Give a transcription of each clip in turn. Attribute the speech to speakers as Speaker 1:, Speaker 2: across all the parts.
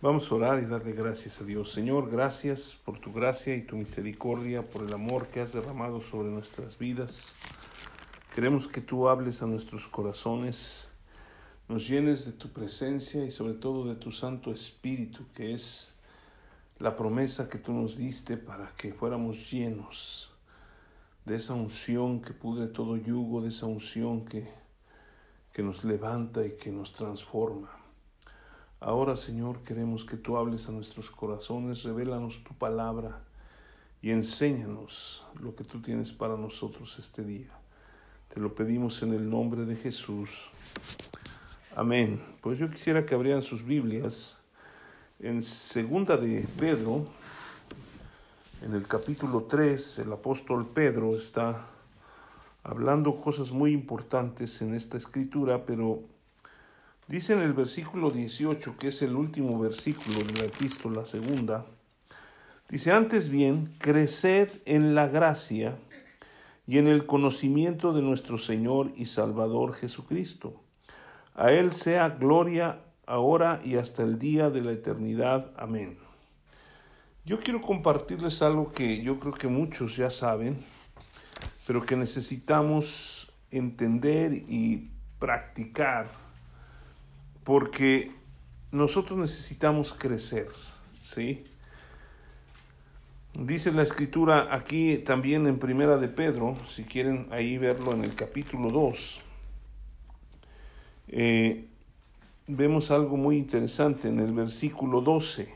Speaker 1: Vamos a orar y darle gracias a Dios. Señor, gracias por tu gracia y tu misericordia, por el amor que has derramado sobre nuestras vidas. Queremos que tú hables a nuestros corazones, nos llenes de tu presencia y sobre todo de tu Santo Espíritu, que es la promesa que tú nos diste para que fuéramos llenos de esa unción que pudre todo yugo, de esa unción que, que nos levanta y que nos transforma. Ahora, Señor, queremos que tú hables a nuestros corazones, revélanos tu palabra y enséñanos lo que tú tienes para nosotros este día. Te lo pedimos en el nombre de Jesús. Amén. Pues yo quisiera que abrieran sus Biblias en segunda de Pedro, en el capítulo 3, el apóstol Pedro está hablando cosas muy importantes en esta escritura, pero Dice en el versículo 18, que es el último versículo de la epístola segunda, dice, antes bien, creced en la gracia y en el conocimiento de nuestro Señor y Salvador Jesucristo. A Él sea gloria ahora y hasta el día de la eternidad. Amén. Yo quiero compartirles algo que yo creo que muchos ya saben, pero que necesitamos entender y practicar porque nosotros necesitamos crecer, ¿sí? Dice la escritura aquí también en Primera de Pedro, si quieren ahí verlo en el capítulo 2, eh, vemos algo muy interesante en el versículo 12.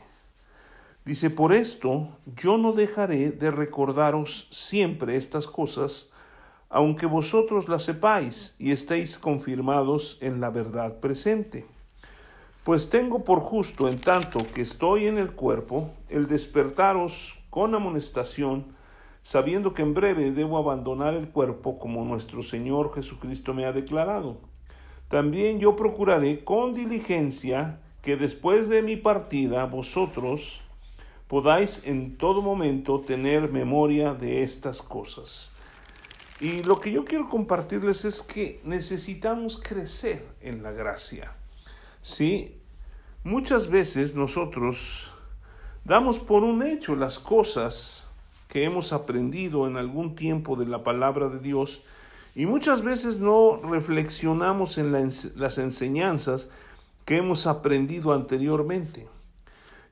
Speaker 1: Dice, por esto yo no dejaré de recordaros siempre estas cosas, aunque vosotros las sepáis y estéis confirmados en la verdad presente pues tengo por justo, en tanto que estoy en el cuerpo, el despertaros con amonestación, sabiendo que en breve debo abandonar el cuerpo como nuestro Señor Jesucristo me ha declarado. También yo procuraré con diligencia que después de mi partida vosotros podáis en todo momento tener memoria de estas cosas. Y lo que yo quiero compartirles es que necesitamos crecer en la gracia. ¿Sí? Muchas veces nosotros damos por un hecho las cosas que hemos aprendido en algún tiempo de la palabra de Dios y muchas veces no reflexionamos en las enseñanzas que hemos aprendido anteriormente.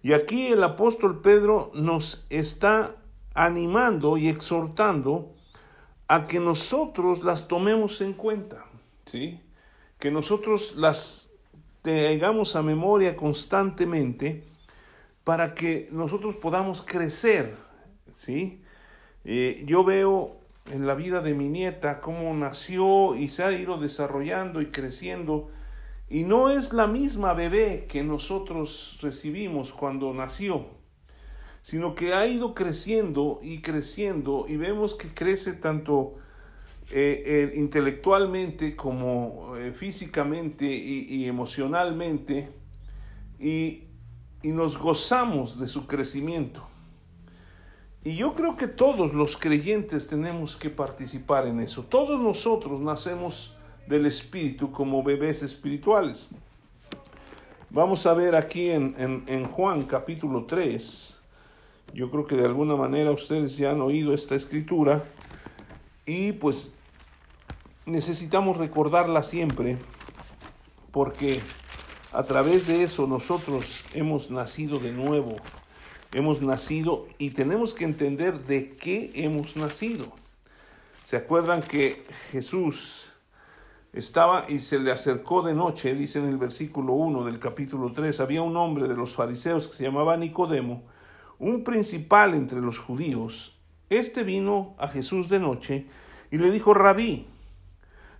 Speaker 1: Y aquí el apóstol Pedro nos está animando y exhortando a que nosotros las tomemos en cuenta, ¿sí? Que nosotros las tengamos a memoria constantemente para que nosotros podamos crecer, ¿sí? Eh, yo veo en la vida de mi nieta cómo nació y se ha ido desarrollando y creciendo y no es la misma bebé que nosotros recibimos cuando nació, sino que ha ido creciendo y creciendo y vemos que crece tanto eh, intelectualmente como eh, físicamente y, emocionalmente y, y nos gozamos de su crecimiento. Y yo creo que todos los creyentes tenemos que participar en eso. Todos nosotros nacemos del Espíritu como bebés espirituales. Vamos a ver aquí en, en, en, Juan capítulo 3. Yo creo que de alguna manera ustedes ya han oído esta escritura. Y pues necesitamos recordarla siempre porque a través de eso nosotros hemos nacido de nuevo, hemos nacido y tenemos que entender de qué hemos nacido. ¿Se acuerdan que Jesús estaba y se le acercó de noche, dice en el versículo 1 del capítulo 3, había un hombre de los fariseos que se llamaba Nicodemo, un principal entre los judíos. Este vino a Jesús de noche y le dijo, rabí,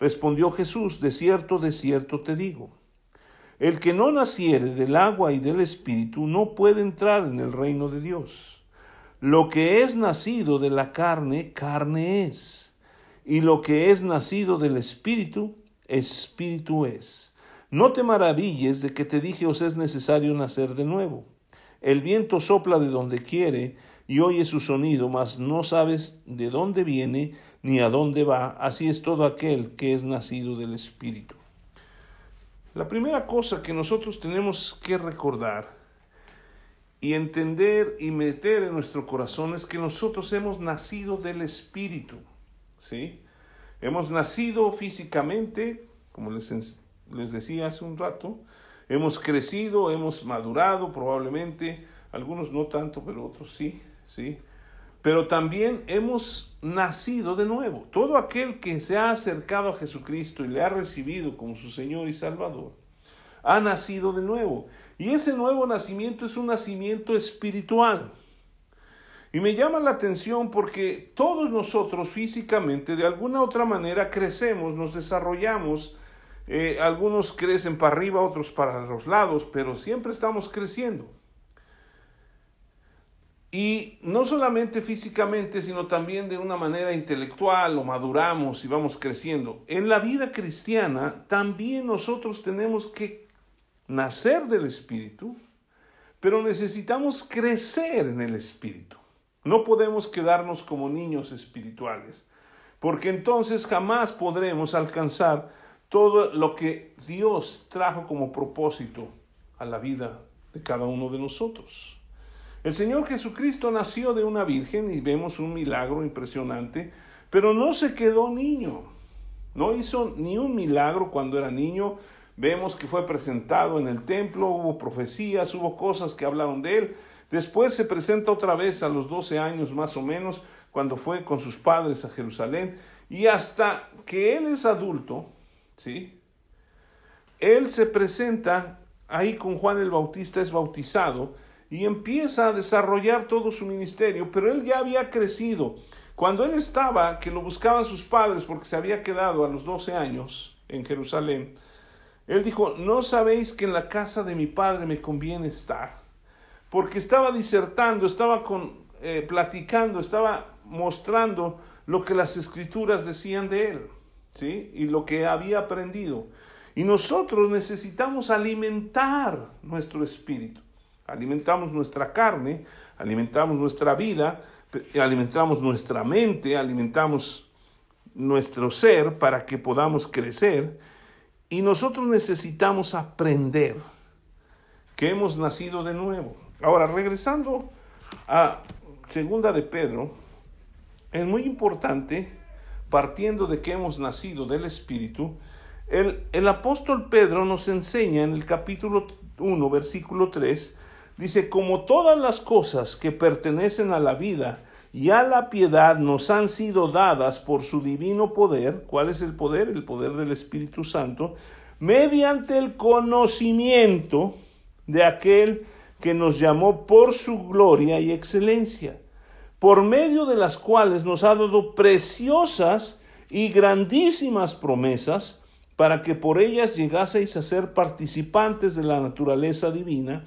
Speaker 1: Respondió Jesús, de cierto, de cierto te digo. El que no naciere del agua y del espíritu no puede entrar en el reino de Dios. Lo que es nacido de la carne, carne es. Y lo que es nacido del espíritu, espíritu es. No te maravilles de que te dije os es necesario nacer de nuevo. El viento sopla de donde quiere y oye su sonido, mas no sabes de dónde viene ni a dónde va. Así es todo aquel que es nacido del Espíritu. La primera cosa que nosotros tenemos que recordar y entender y meter en nuestro corazón es que nosotros hemos nacido del Espíritu. ¿Sí? Hemos nacido físicamente, como les, les decía hace un rato, Hemos crecido, hemos madurado probablemente, algunos no tanto, pero otros sí, sí. Pero también hemos nacido de nuevo. Todo aquel que se ha acercado a Jesucristo y le ha recibido como su Señor y Salvador, ha nacido de nuevo. Y ese nuevo nacimiento es un nacimiento espiritual. Y me llama la atención porque todos nosotros físicamente de alguna otra manera crecemos, nos desarrollamos, eh, algunos crecen para arriba, otros para los lados, pero siempre estamos creciendo. Y no solamente físicamente, sino también de una manera intelectual, o maduramos y vamos creciendo. En la vida cristiana también nosotros tenemos que nacer del Espíritu, pero necesitamos crecer en el Espíritu. No podemos quedarnos como niños espirituales, porque entonces jamás podremos alcanzar todo lo que Dios trajo como propósito a la vida de cada uno de nosotros. El Señor Jesucristo nació de una virgen y vemos un milagro impresionante, pero no se quedó niño. No hizo ni un milagro cuando era niño. Vemos que fue presentado en el templo, hubo profecías, hubo cosas que hablaron de él. Después se presenta otra vez a los 12 años más o menos, cuando fue con sus padres a Jerusalén. Y hasta que él es adulto, ¿sí? Él se presenta ahí con Juan el Bautista, es bautizado y empieza a desarrollar todo su ministerio, pero él ya había crecido. Cuando él estaba, que lo buscaban sus padres porque se había quedado a los 12 años en Jerusalén, él dijo, no sabéis que en la casa de mi padre me conviene estar, porque estaba disertando, estaba con, eh, platicando, estaba mostrando lo que las escrituras decían de él. ¿sí? Y lo que había aprendido. Y nosotros necesitamos alimentar nuestro espíritu. Alimentamos nuestra carne, alimentamos nuestra vida, alimentamos nuestra mente, alimentamos nuestro ser para que podamos crecer. Y nosotros necesitamos aprender que hemos nacido de nuevo. Ahora, regresando a segunda de Pedro, es muy importante partiendo de que hemos nacido del Espíritu, el, el apóstol Pedro nos enseña en el capítulo 1, versículo 3, dice, como todas las cosas que pertenecen a la vida y a la piedad nos han sido dadas por su divino poder, ¿cuál es el poder? El poder del Espíritu Santo, mediante el conocimiento de aquel que nos llamó por su gloria y excelencia por medio de las cuales nos ha dado preciosas y grandísimas promesas, para que por ellas llegaseis a ser participantes de la naturaleza divina,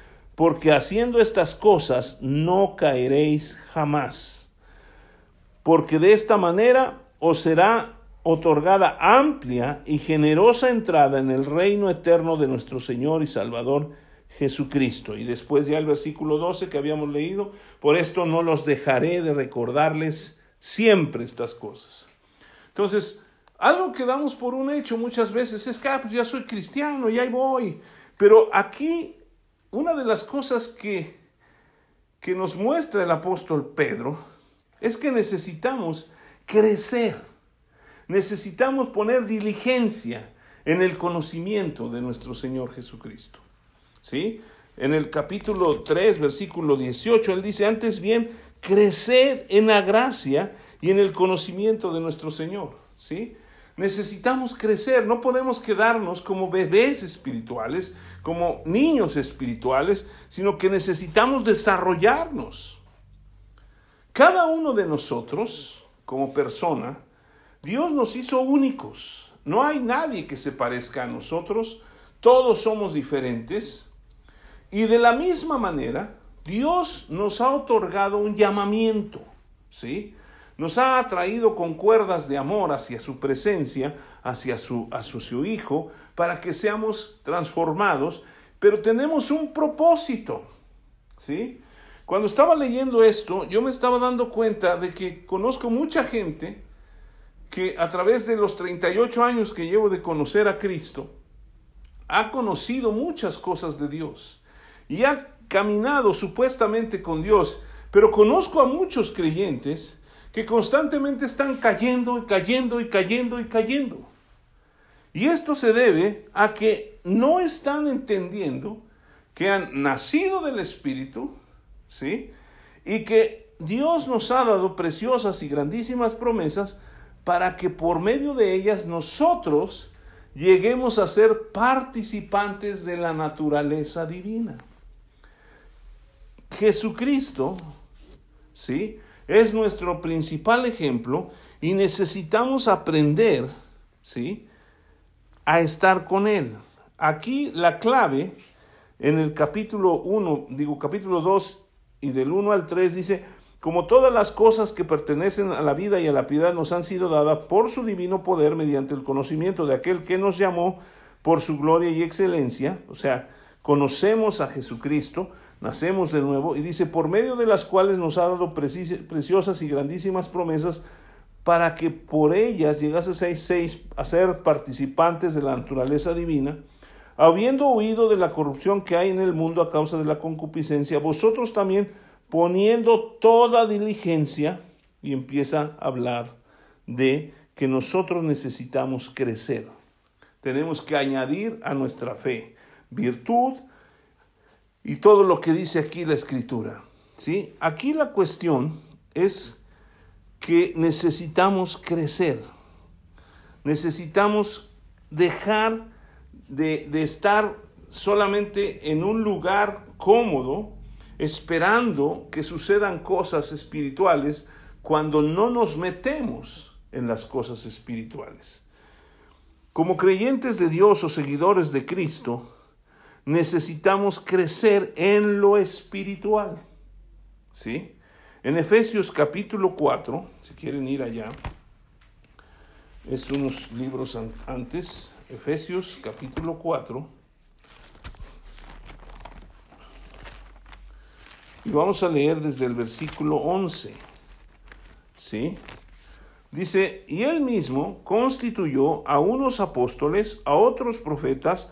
Speaker 1: porque haciendo estas cosas no caeréis jamás. Porque de esta manera os será otorgada amplia y generosa entrada en el reino eterno de nuestro Señor y Salvador Jesucristo. Y después ya el versículo 12 que habíamos leído, por esto no los dejaré de recordarles siempre estas cosas. Entonces, algo que damos por un hecho muchas veces es que ah, pues ya soy cristiano y ahí voy. Pero aquí una de las cosas que, que nos muestra el apóstol Pedro es que necesitamos crecer. Necesitamos poner diligencia en el conocimiento de nuestro Señor Jesucristo. ¿Sí? En el capítulo 3, versículo 18, él dice, antes bien, creced en la gracia y en el conocimiento de nuestro Señor. ¿Sí? Necesitamos crecer, no podemos quedarnos como bebés espirituales, como niños espirituales, sino que necesitamos desarrollarnos. Cada uno de nosotros, como persona, Dios nos hizo únicos. No hay nadie que se parezca a nosotros. Todos somos diferentes. Y de la misma manera, Dios nos ha otorgado un llamamiento. ¿Sí? Nos ha atraído con cuerdas de amor hacia su presencia, hacia su, su Hijo, para que seamos transformados, pero tenemos un propósito. ¿Sí? Cuando estaba leyendo esto, yo me estaba dando cuenta de que conozco mucha gente que a través de los 38 años que llevo de conocer a Cristo, ha conocido muchas cosas de Dios y ha caminado supuestamente con Dios, pero conozco a muchos creyentes que constantemente están cayendo y cayendo y cayendo y cayendo. Y esto se debe a que no están entendiendo que han nacido del Espíritu, ¿sí? Y que Dios nos ha dado preciosas y grandísimas promesas para que por medio de ellas nosotros lleguemos a ser participantes de la naturaleza divina. Jesucristo, ¿sí? Es nuestro principal ejemplo y necesitamos aprender, ¿sí? A estar con Él. Aquí la clave en el capítulo 1, digo capítulo 2 y del 1 al 3 dice, como todas las cosas que pertenecen a la vida y a la piedad nos han sido dadas por su divino poder mediante el conocimiento de aquel que nos llamó por su gloria y excelencia, o sea, conocemos a Jesucristo, nacemos de nuevo, y dice, por medio de las cuales nos ha dado preciosas y grandísimas promesas, para que por ellas llegaseis a ser participantes de la naturaleza divina, habiendo huido de la corrupción que hay en el mundo a causa de la concupiscencia, vosotros también poniendo toda diligencia, y empieza a hablar de que nosotros necesitamos crecer. Tenemos que añadir a nuestra fe virtud y todo lo que dice aquí la escritura. ¿sí? Aquí la cuestión es que necesitamos crecer. Necesitamos dejar de, de estar solamente en un lugar cómodo, esperando que sucedan cosas espirituales cuando no nos metemos en las cosas espirituales. Como creyentes de Dios o seguidores de Cristo, necesitamos crecer en lo espiritual. ¿Sí? En Efesios capítulo 4, si quieren ir allá, es unos libros antes, Efesios capítulo 4, Y vamos a leer desde el versículo 11. ¿Sí? Dice, y él mismo constituyó a unos apóstoles, a otros profetas,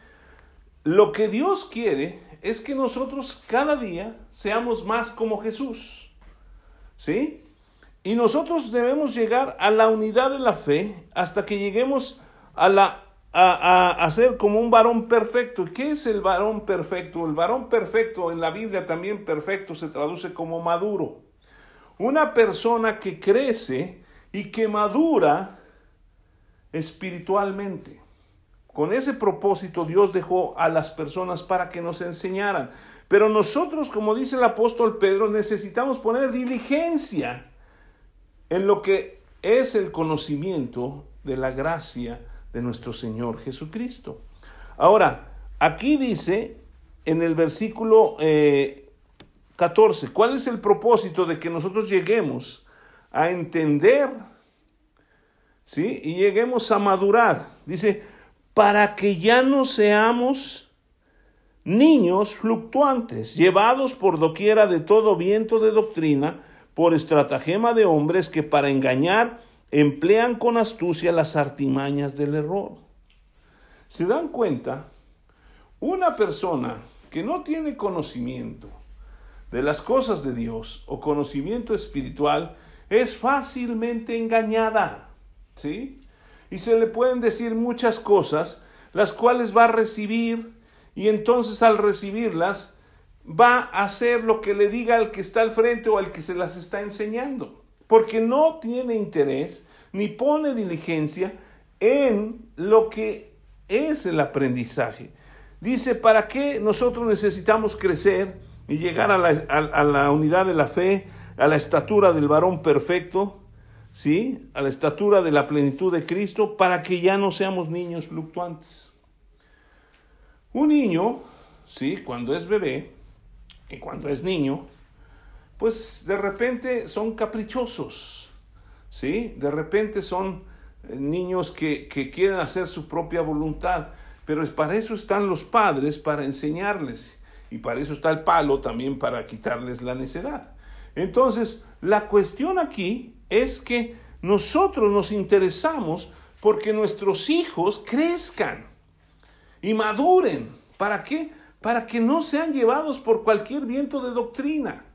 Speaker 1: Lo que Dios quiere es que nosotros cada día seamos más como Jesús. ¿Sí? Y nosotros debemos llegar a la unidad de la fe hasta que lleguemos a la a, ser como un varón perfecto. ¿Qué es el varón perfecto? El varón perfecto en la Biblia también perfecto se traduce como maduro. Una persona que crece y que madura espiritualmente. Con ese propósito Dios dejó a las personas para que nos enseñaran. Pero nosotros, como dice el apóstol Pedro, necesitamos poner diligencia en lo que es el conocimiento de la gracia de nuestro Señor Jesucristo. Ahora, aquí dice en el versículo 14, eh, ¿cuál es el propósito de que nosotros lleguemos a entender, ¿sí? Y lleguemos a madurar. Dice, para que ya no seamos niños fluctuantes, llevados por doquiera de todo viento de doctrina, por estratagema de hombres que para engañar emplean con astucia las artimañas del error. ¿Se dan cuenta? Una persona que no tiene conocimiento de las cosas de Dios o conocimiento espiritual es fácilmente engañada, ¿sí? Y se le pueden decir muchas cosas, las cuales va a recibir y entonces al recibirlas va a hacer lo que le diga al que está al frente o al que se las está enseñando, porque no tiene interés ni pone diligencia en lo que es el aprendizaje. Dice, ¿para qué nosotros necesitamos crecer y llegar a la, a la unidad de la fe, a la estatura del varón perfecto? ¿Sí? A la estatura de la plenitud de Cristo, para que ya no seamos niños fluctuantes. Un niño, ¿sí? Cuando es bebé y cuando es niño, pues de repente son caprichosos, ¿sí? De repente son eh, niños que, que quieren hacer su propia voluntad, pero para eso están los padres, para enseñarles, y para eso está el palo también para quitarles la necedad. Entonces, la cuestión aquí es que nosotros nos interesamos porque nuestros hijos crezcan y maduren. ¿Para qué? Para que no sean llevados por cualquier viento de doctrina.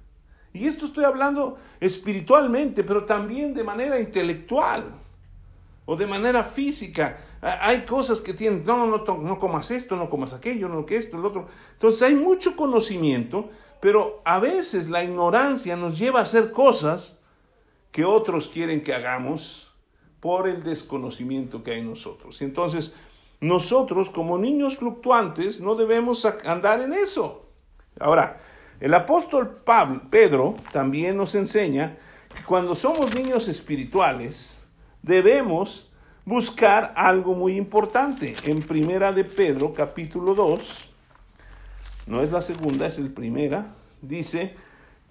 Speaker 1: Y esto estoy hablando espiritualmente, pero también de manera intelectual o de manera física. Hay cosas que tienen, no, no, no comas esto, no comas aquello, no que esto, lo otro. Entonces hay mucho conocimiento, pero a veces la ignorancia nos lleva a hacer cosas que otros quieren que hagamos por el desconocimiento que hay en nosotros. Entonces nosotros como niños fluctuantes no debemos andar en eso. Ahora, el apóstol Pablo, Pedro también nos enseña que cuando somos niños espirituales debemos buscar algo muy importante. En primera de Pedro, capítulo 2, no es la segunda, es el primera, dice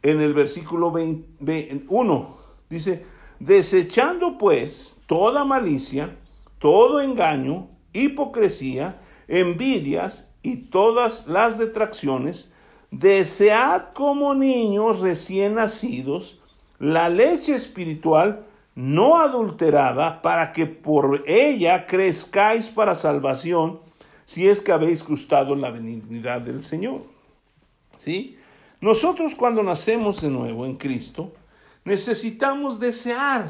Speaker 1: en el versículo 1, dice, desechando pues toda malicia, todo engaño, hipocresía, envidias y todas las detracciones, desead como niños recién nacidos la leche espiritual no adulterada, para que por ella crezcáis para salvación, si es que habéis gustado la benignidad del Señor. ¿Sí? Nosotros cuando nacemos de nuevo en Cristo, necesitamos desear,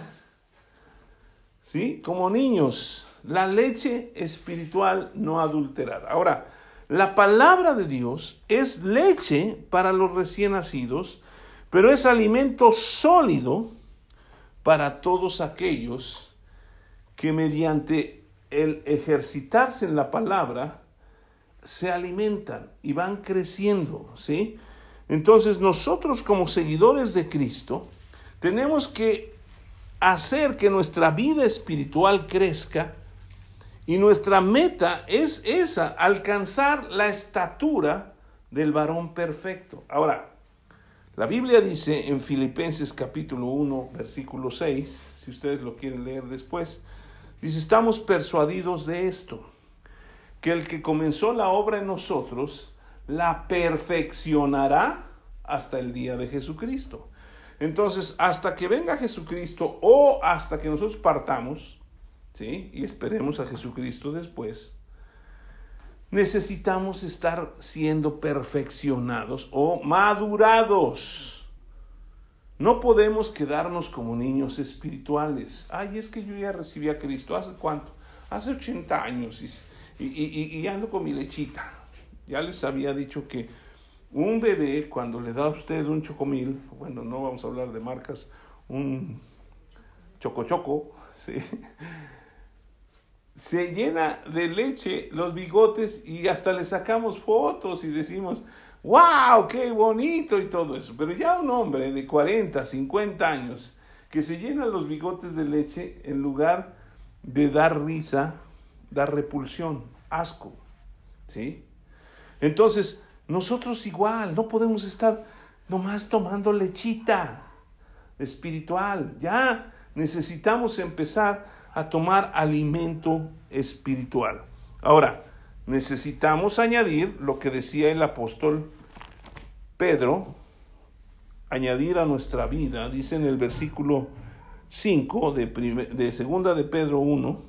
Speaker 1: ¿sí? Como niños, la leche espiritual no adulterada. Ahora, la palabra de Dios es leche para los recién nacidos, pero es alimento sólido para todos aquellos que mediante el ejercitarse en la palabra se alimentan y van creciendo, ¿sí? Entonces nosotros como seguidores de Cristo tenemos que hacer que nuestra vida espiritual crezca y nuestra meta es esa, alcanzar la estatura del varón perfecto. Ahora, la Biblia dice en Filipenses capítulo 1, versículo 6, si ustedes lo quieren leer después, dice, estamos persuadidos de esto, que el que comenzó la obra en nosotros, la perfeccionará hasta el día de Jesucristo. Entonces, hasta que venga Jesucristo o hasta que nosotros partamos, ¿sí? Y esperemos a Jesucristo después. Necesitamos estar siendo perfeccionados o madurados. No podemos quedarnos como niños espirituales. Ay, es que yo ya recibí a Cristo. ¿Hace cuánto? Hace 80 años y, y, y ando con mi lechita. Ya les había dicho que un bebé, cuando le da a usted un chocomil, bueno, no vamos a hablar de marcas, un chocochoco, ¿sí? se llena de leche los bigotes y hasta le sacamos fotos y decimos, ¡Wow! ¡Qué bonito! y todo eso. Pero ya un hombre de 40, 50 años que se llena los bigotes de leche en lugar de dar risa, dar repulsión, asco. ¿Sí? Entonces, nosotros igual, no podemos estar nomás tomando lechita espiritual. Ya necesitamos empezar a tomar alimento espiritual. Ahora, necesitamos añadir lo que decía el apóstol Pedro, añadir a nuestra vida, dice en el versículo 5 de, de segunda de Pedro 1,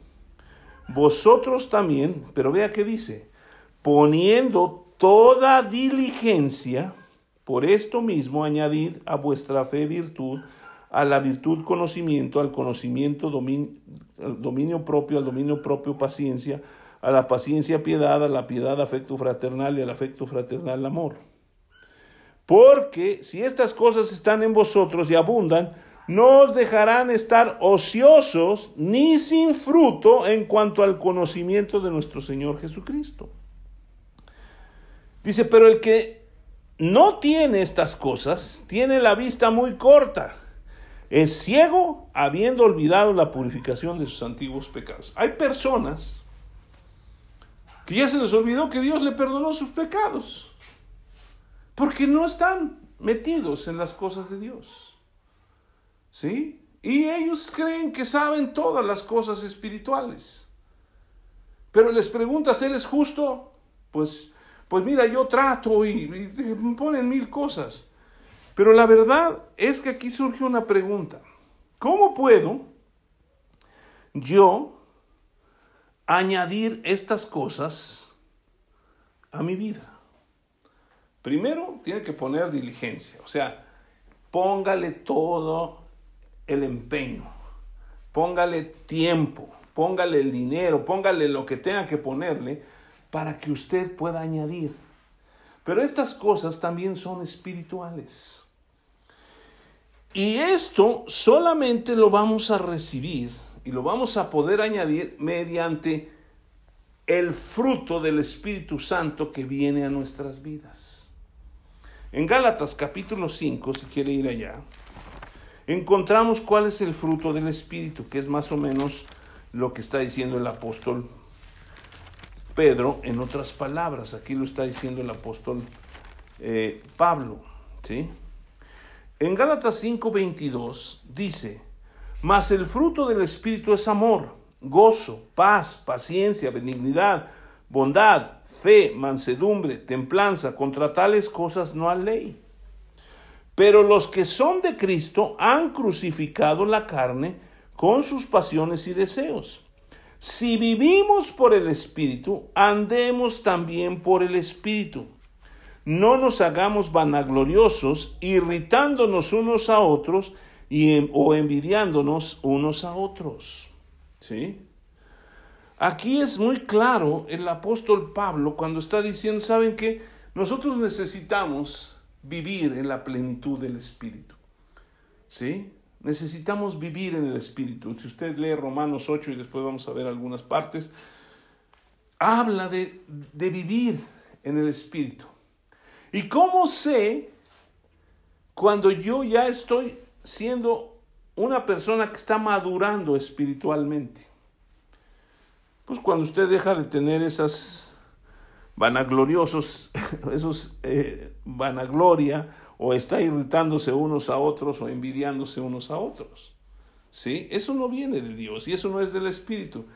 Speaker 1: vosotros también, pero vea qué dice, poniendo toda diligencia, por esto mismo añadir a vuestra fe virtud, a la virtud conocimiento, al conocimiento dominio, propio, al dominio propio paciencia, a la paciencia piedad, a la piedad afecto fraternal y al afecto fraternal amor. Porque si estas cosas están en vosotros y abundan, no os dejarán estar ociosos ni sin fruto en cuanto al conocimiento de nuestro Señor Jesucristo. Dice, pero el que no tiene estas cosas, tiene la vista muy corta. Es ciego habiendo olvidado la purificación de sus antiguos pecados. Hay personas que ya se les olvidó que Dios le perdonó sus pecados. Porque no están metidos en las cosas de Dios. ¿Sí? Y ellos creen que saben todas las cosas espirituales. Pero les preguntas, ¿Él es justo? Pues pues mira, yo trato y, me ponen mil cosas. Pero la verdad es que aquí surge una pregunta. ¿Cómo puedo yo añadir estas cosas a mi vida? Primero, tiene que poner diligencia, o sea, póngale todo el empeño, póngale tiempo, póngale el dinero, póngale lo que tenga que ponerle para que usted pueda añadir. Pero estas cosas también son espirituales. Y esto solamente lo vamos a recibir y lo vamos a poder añadir mediante el fruto del Espíritu Santo que viene a nuestras vidas. En Gálatas capítulo 5, si quiere ir allá, encontramos cuál es el fruto del Espíritu, que es más o menos lo que está diciendo el apóstol Pedro en otras palabras. Aquí lo está diciendo el apóstol eh, Pablo. ¿sí? En Gálatas 5:22 dice, mas el fruto del Espíritu es amor, gozo, paz, paciencia, benignidad, bondad, fe, mansedumbre, templanza. Contra tales cosas no hay ley. Pero los que son de Cristo han crucificado la carne con sus pasiones y deseos. Si vivimos por el Espíritu, andemos también por el Espíritu. No nos hagamos vanagloriosos, irritándonos unos a otros y, o envidiándonos unos a otros. ¿Sí? Aquí es muy claro el apóstol Pablo cuando está diciendo, ¿saben qué? Nosotros necesitamos vivir en la plenitud del Espíritu. ¿Sí? Necesitamos vivir en el Espíritu. Si usted lee Romanos 8 y después vamos a ver algunas partes, habla de, de vivir en el Espíritu. ¿Y cómo sé cuando yo ya estoy siendo una persona que está madurando espiritualmente? Pues cuando usted deja de tener esas vanagloriosos, esos eh, vanagloria o está irritándose unos a otros o envidiándose unos a otros. ¿Sí? Eso no viene de Dios y eso no es del Espíritu.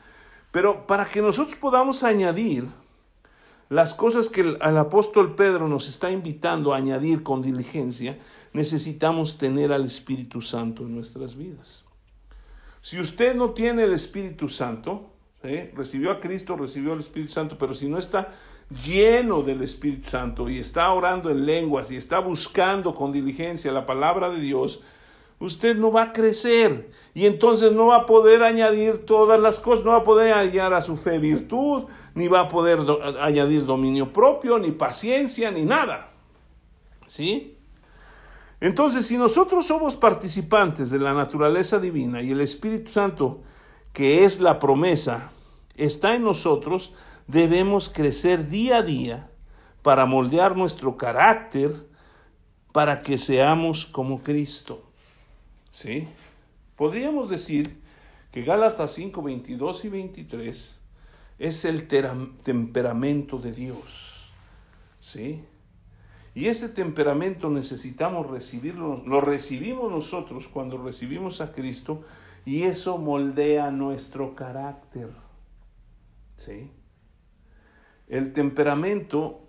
Speaker 1: Pero para que nosotros podamos añadir las cosas que el, apóstol Pedro nos está invitando a añadir con diligencia, necesitamos tener al Espíritu Santo en nuestras vidas. Si usted no tiene el Espíritu Santo, recibió a Cristo, recibió al Espíritu Santo, pero si no está lleno del Espíritu Santo y está orando en lenguas y está buscando con diligencia la palabra de Dios, usted no va a crecer y entonces no va a poder añadir todas las cosas, no va a poder añadir a su fe virtud, ni va a poder añadir dominio propio, ni paciencia, ni nada. ¿Sí? Entonces, si nosotros somos participantes de la naturaleza divina y el Espíritu Santo, que es la promesa, está en nosotros, debemos crecer día a día para moldear nuestro carácter para que seamos como Cristo. ¿Sí? Podríamos decir que Gálatas 5, 22 y 23 es el temperamento de Dios. ¿Sí? Y ese temperamento necesitamos recibirlo, lo recibimos nosotros cuando recibimos a Cristo y eso moldea nuestro carácter. ¿Sí? El temperamento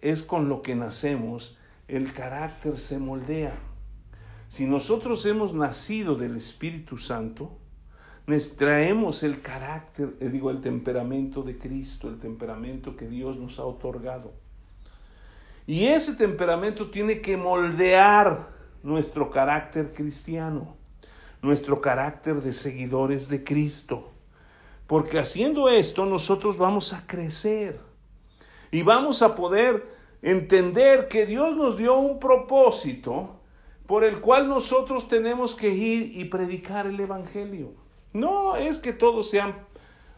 Speaker 1: es con lo que nacemos, el carácter se moldea. Si nosotros hemos nacido del Espíritu Santo, nos traemos el carácter, eh, digo, el temperamento de Cristo, el temperamento que Dios nos ha otorgado. Y ese temperamento tiene que moldear nuestro carácter cristiano, nuestro carácter de seguidores de Cristo. Porque haciendo esto nosotros vamos a crecer y vamos a poder entender que Dios nos dio un propósito por el cual nosotros tenemos que ir y predicar el Evangelio. No es que todos sean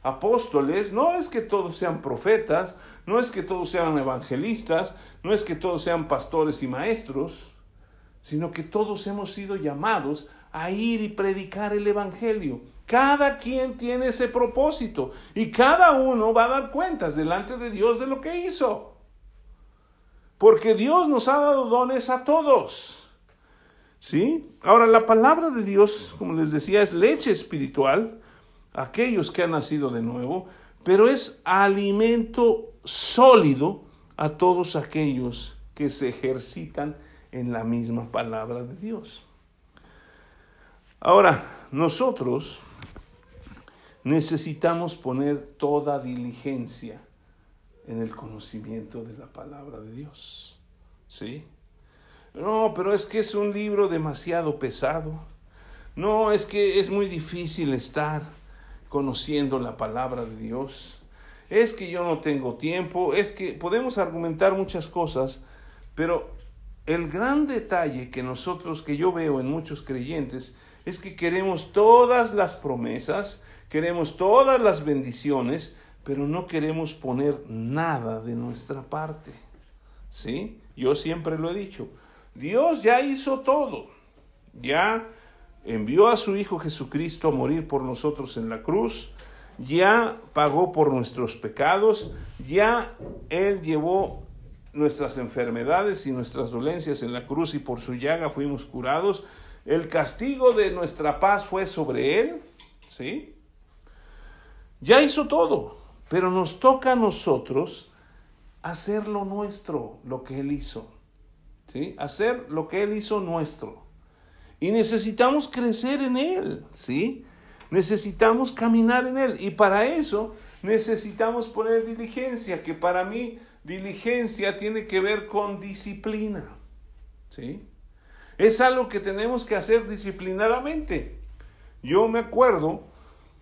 Speaker 1: apóstoles, no es que todos sean profetas, no es que todos sean evangelistas, no es que todos sean pastores y maestros, sino que todos hemos sido llamados a ir y predicar el Evangelio. Cada quien tiene ese propósito y cada uno va a dar cuentas delante de Dios de lo que hizo. Porque Dios nos ha dado dones a todos. ¿Sí? Ahora, la palabra de Dios, como les decía, es leche espiritual aquellos que han nacido de nuevo, pero es alimento sólido a todos aquellos que se ejercitan en la misma palabra de Dios. Ahora, nosotros necesitamos poner toda diligencia en el conocimiento de la palabra de Dios. ¿Sí? No, pero es que es un libro demasiado pesado. No, es que es muy difícil estar conociendo la palabra de Dios. Es que yo no tengo tiempo, es que podemos argumentar muchas cosas, pero el gran detalle que nosotros, que yo veo en muchos creyentes, es que queremos todas las promesas, queremos todas las bendiciones, pero no queremos poner nada de nuestra parte. ¿Sí? Yo siempre lo he dicho, Dios ya hizo todo. Ya envió a su Hijo Jesucristo a morir por nosotros en la cruz, ya pagó por nuestros pecados, ya Él llevó nuestras enfermedades y nuestras dolencias en la cruz y por su llaga fuimos curados. El castigo de nuestra paz fue sobre Él, ¿sí? Ya hizo todo, pero nos toca a nosotros hacer lo nuestro, lo que Él hizo, ¿sí? Hacer lo que Él hizo nuestro. Y necesitamos crecer en Él, ¿sí? Necesitamos caminar en Él. Y para eso necesitamos poner diligencia, que para mí diligencia tiene que ver con disciplina, ¿sí? Es algo que tenemos que hacer disciplinadamente. Yo me acuerdo,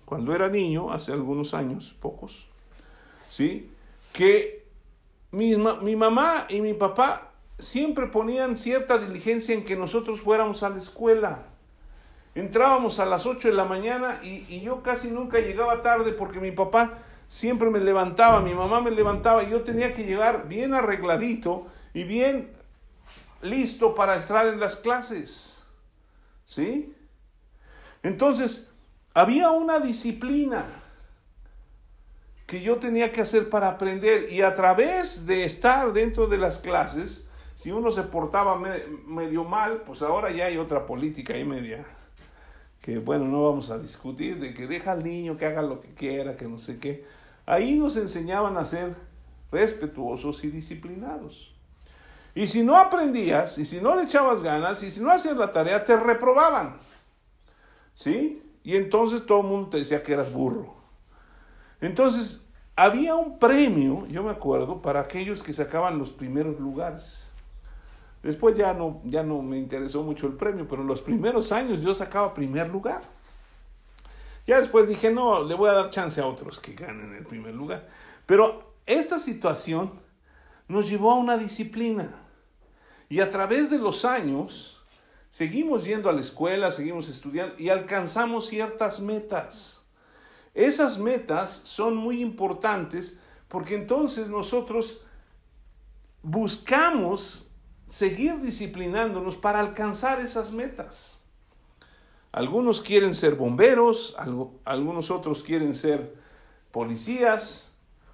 Speaker 1: cuando era niño, hace algunos años, pocos, ¿sí? Que mi, mi mamá y mi papá siempre ponían cierta diligencia en que nosotros fuéramos a la escuela. Entrábamos a las 8 de la mañana y, yo casi nunca llegaba tarde porque mi papá siempre me levantaba, mi mamá me levantaba y yo tenía que llegar bien arregladito y bien listo para estar en las clases. ¿Sí? Entonces, había una disciplina que yo tenía que hacer para aprender y a través de estar dentro de las clases, si uno se portaba medio mal, pues ahora ya hay otra política ahí media, que bueno, no vamos a discutir, de que deja al niño que haga lo que quiera, que no sé qué. Ahí nos enseñaban a ser respetuosos y disciplinados. Y si no aprendías, y si no le echabas ganas, y si no hacías la tarea, te reprobaban. ¿Sí? Y entonces todo el mundo te decía que eras burro. Entonces, había un premio, yo me acuerdo, para aquellos que sacaban los primeros lugares. Después ya no, ya no me interesó mucho el premio, pero en los primeros años yo sacaba primer lugar. Ya después dije, no, le voy a dar chance a otros que ganen el primer lugar. Pero esta situación nos llevó a una disciplina. Y a través de los años, seguimos yendo a la escuela, seguimos estudiando y alcanzamos ciertas metas. Esas metas son muy importantes porque entonces nosotros buscamos seguir disciplinándonos para alcanzar esas metas. Algunos quieren ser bomberos, algunos otros quieren ser policías,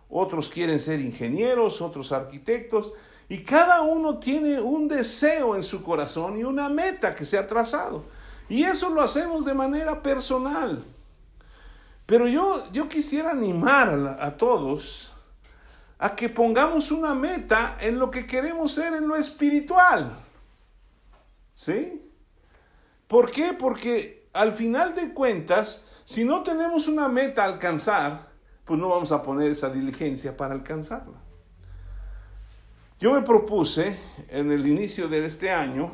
Speaker 1: otros quieren ser ingenieros, otros arquitectos, y cada uno tiene un deseo en su corazón y una meta que se ha trazado. Y eso lo hacemos de manera personal. Pero yo, yo quisiera animar a, todos a que pongamos una meta en lo que queremos ser en lo espiritual. ¿Sí? ¿Por qué? Porque al final de cuentas, si no tenemos una meta a alcanzar, pues no vamos a poner esa diligencia para alcanzarla. Yo me propuse en el inicio de este año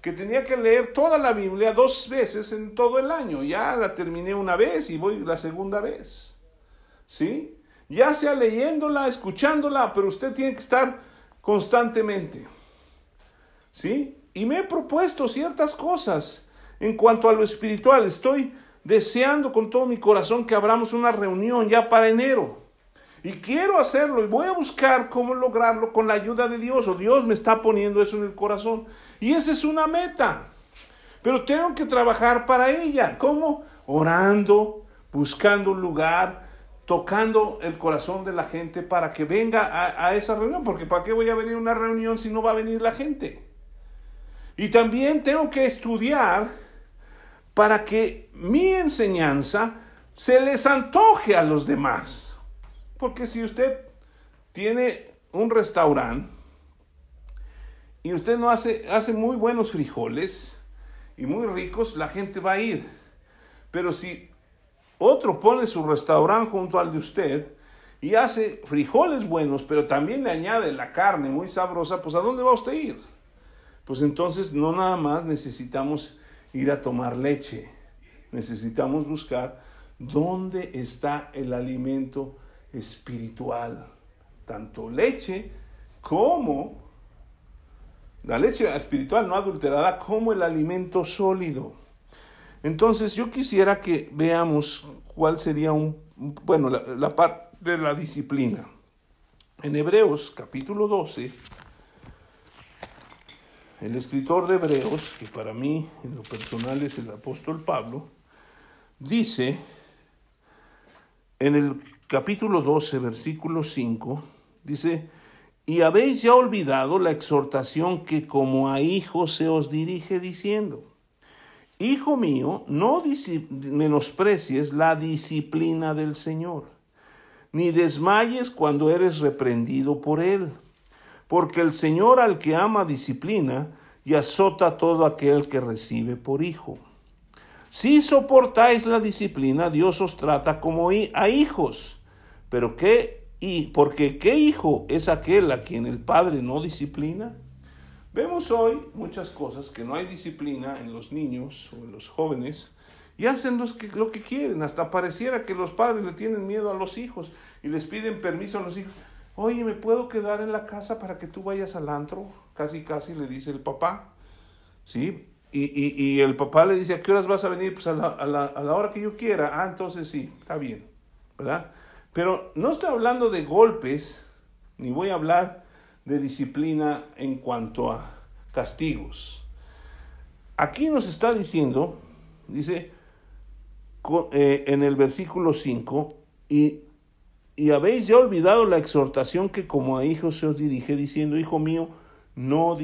Speaker 1: que tenía que leer toda la Biblia dos veces en todo el año. Ya la terminé una vez y voy la segunda vez. ¿Sí? Ya sea leyéndola, escuchándola, pero usted tiene que estar constantemente. ¿Sí? Y me he propuesto ciertas cosas en cuanto a lo espiritual. Estoy deseando con todo mi corazón que abramos una reunión ya para enero. Y quiero hacerlo y voy a buscar cómo lograrlo con la ayuda de Dios. O Dios me está poniendo eso en el corazón. Y esa es una meta. Pero tengo que trabajar para ella. ¿Cómo? Orando, buscando un lugar, tocando el corazón de la gente para que venga a, a esa reunión. Porque ¿para qué voy a venir a una reunión si no va a venir la gente? Y también tengo que estudiar para que mi enseñanza se les antoje a los demás. Porque si usted tiene un restaurante y usted no hace, hace muy buenos frijoles y muy ricos, la gente va a ir. Pero si otro pone su restaurante junto al de usted y hace frijoles buenos, pero también le añade la carne muy sabrosa, pues ¿a dónde va usted a ir? Pues entonces no nada más necesitamos ir a tomar leche. Necesitamos buscar dónde está el alimento espiritual, tanto leche como la leche espiritual no adulterada como el alimento sólido. Entonces yo quisiera que veamos cuál sería un, bueno, la, la parte de la disciplina. En Hebreos capítulo 12, el escritor de Hebreos, que para mí en lo personal es el apóstol Pablo, dice en el capítulo 12, versículo 5, dice, y habéis ya olvidado la exhortación que como a hijos se os dirige diciendo, Hijo mío, no menosprecies la disciplina del Señor, ni desmayes cuando eres reprendido por Él porque el Señor al que ama disciplina y azota a todo aquel que recibe por hijo. Si soportáis la disciplina, Dios os trata como a hijos. Pero qué y porque qué hijo es aquel a quien el padre no disciplina? Vemos hoy muchas cosas que no hay disciplina en los niños o en los jóvenes y hacen los que, lo que quieren. Hasta pareciera que los padres le tienen miedo a los hijos y les piden permiso a los hijos oye, ¿me puedo quedar en la casa para que tú vayas al antro? Casi, casi le dice el papá, ¿sí? Y, y, y el papá le dice, ¿a qué horas vas a venir? Pues a la, a, la, a la hora que yo quiera. Ah, entonces sí, está bien, ¿verdad? Pero no estoy hablando de golpes, ni voy a hablar de disciplina en cuanto a castigos. Aquí nos está diciendo, dice eh, en el versículo 5, y y habéis ya olvidado la exhortación que como a hijos se os dirige, diciendo, Hijo mío, no,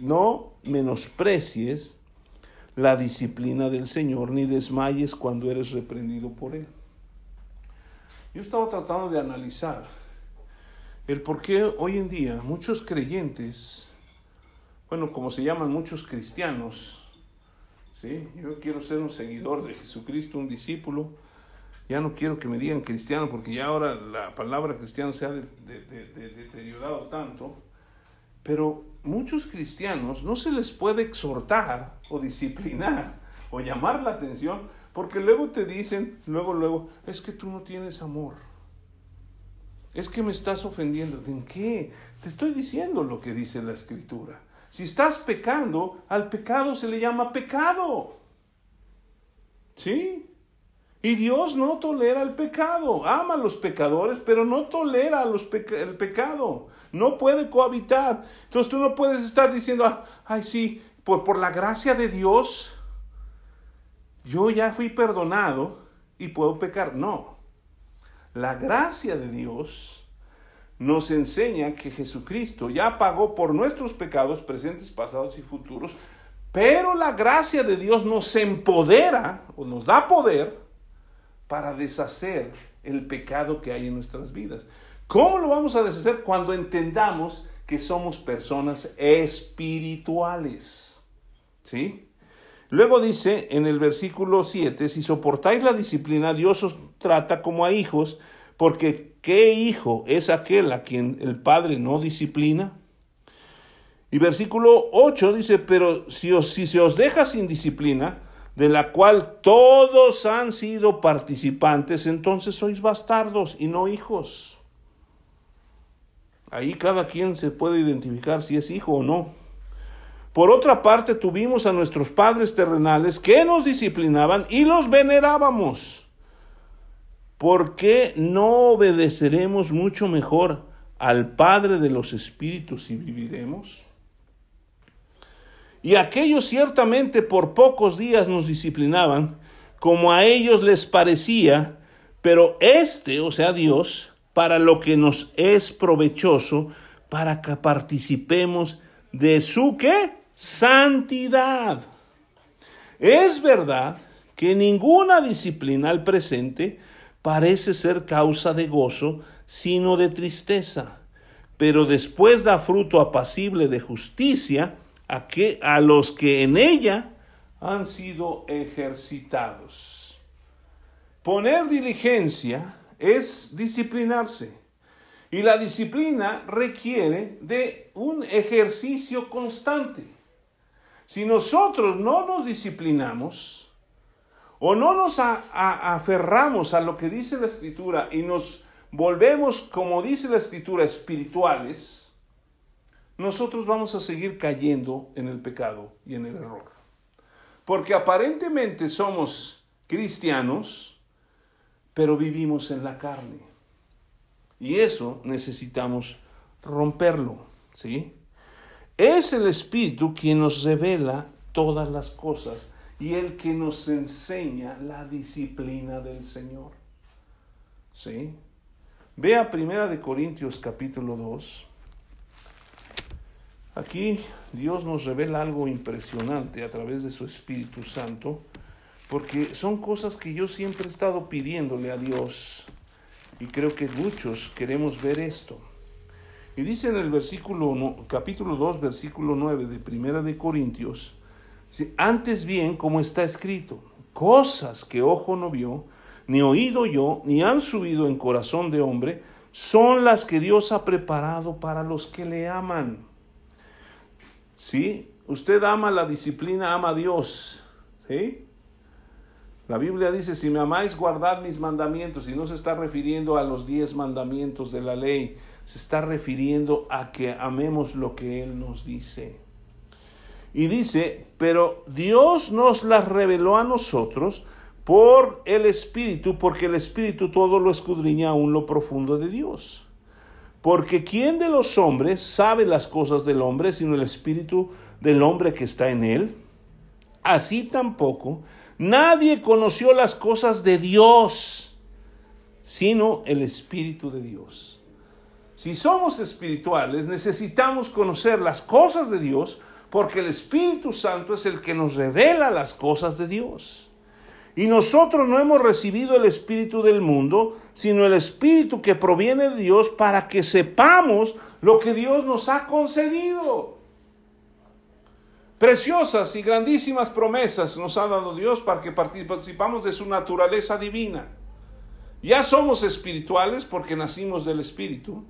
Speaker 1: no menosprecies la disciplina del Señor, ni desmayes cuando eres reprendido por Él. Yo estaba tratando de analizar el por qué hoy en día muchos creyentes, bueno, como se llaman muchos cristianos, ¿sí? yo quiero ser un seguidor de Jesucristo, un discípulo, ya no quiero que me digan cristiano porque ya ahora la palabra cristiano se ha deteriorado tanto, pero muchos cristianos no se les puede exhortar o disciplinar o llamar la atención porque luego te dicen, luego, luego, es que tú no tienes amor. Es que me estás ofendiendo. ¿En qué? Te estoy diciendo lo que dice la escritura. Si estás pecando, al pecado se le llama pecado. ¿Sí? Y Dios no tolera el pecado, ama a los pecadores, pero no tolera el pecado, no puede cohabitar. Entonces tú no puedes estar diciendo, ah, ay sí, por, por la gracia de Dios, yo ya fui perdonado y puedo pecar. No, la gracia de Dios nos enseña que Jesucristo ya pagó por nuestros pecados presentes, pasados y futuros, pero la gracia de Dios nos empodera o nos da poder para deshacer el pecado que hay en nuestras vidas. ¿Cómo lo vamos a deshacer? Cuando entendamos que somos personas espirituales. ¿Sí? Luego dice en el versículo 7, si soportáis la disciplina, Dios os trata como a hijos, porque ¿qué hijo es aquel a quien el Padre no disciplina? Y versículo 8 dice, pero si, os, si se os deja sin disciplina, de la cual todos han sido participantes, entonces sois bastardos y no hijos. Ahí cada quien se puede identificar si es hijo o no. Por otra parte, tuvimos a nuestros padres terrenales que nos disciplinaban y los venerábamos. ¿Por qué no obedeceremos mucho mejor al Padre de los Espíritus y viviremos? Y aquellos ciertamente por pocos días nos disciplinaban, como a ellos les parecía, pero este, o sea, Dios, para lo que nos es provechoso, para que participemos de su qué? Santidad. Es verdad que ninguna disciplina al presente parece ser causa de gozo, sino de tristeza, pero después da fruto apacible de justicia, a, que, a los que en ella han sido ejercitados. Poner diligencia es disciplinarse. Y la disciplina requiere de un ejercicio constante. Si nosotros no nos disciplinamos o no nos aferramos a lo que dice la escritura y nos volvemos, como dice la escritura, espirituales, nosotros vamos a seguir cayendo en el pecado y en el error. Porque aparentemente somos cristianos, pero vivimos en la carne. Y eso necesitamos romperlo, ¿sí? Es el Espíritu quien nos revela todas las cosas y el que nos enseña la disciplina del Señor. ¿Sí? Vea Primera de Corintios capítulo 2. Aquí Dios nos revela algo impresionante a través de su Espíritu Santo, porque son cosas que yo siempre he estado pidiéndole a Dios y creo que muchos queremos ver esto. Y dice en el versículo capítulo 2, versículo 9 de Primera de Corintios, antes bien como está escrito, cosas que ojo no vio, ni oído yo, ni han subido en corazón de hombre, son las que Dios ha preparado para los que le aman. ¿Sí? Usted ama la disciplina, ama a Dios. ¿Sí? La Biblia dice, si me amáis, guardad mis mandamientos. Y no se está refiriendo a los diez mandamientos de la ley. Se está refiriendo a que amemos lo que Él nos dice. Y dice, pero Dios nos las reveló a nosotros por el Espíritu, porque el Espíritu todo lo escudriña aún lo profundo de Dios. Porque ¿quién de los hombres sabe las cosas del hombre sino el espíritu del hombre que está en él? Así tampoco nadie conoció las cosas de Dios sino el espíritu de Dios. Si somos espirituales necesitamos conocer las cosas de Dios porque el Espíritu Santo es el que nos revela las cosas de Dios. Y nosotros no hemos recibido el Espíritu del mundo, sino el Espíritu que proviene de Dios para que sepamos lo que Dios nos ha concedido. Preciosas y grandísimas promesas nos ha dado Dios para que participamos de su naturaleza divina. Ya somos espirituales porque nacimos del Espíritu,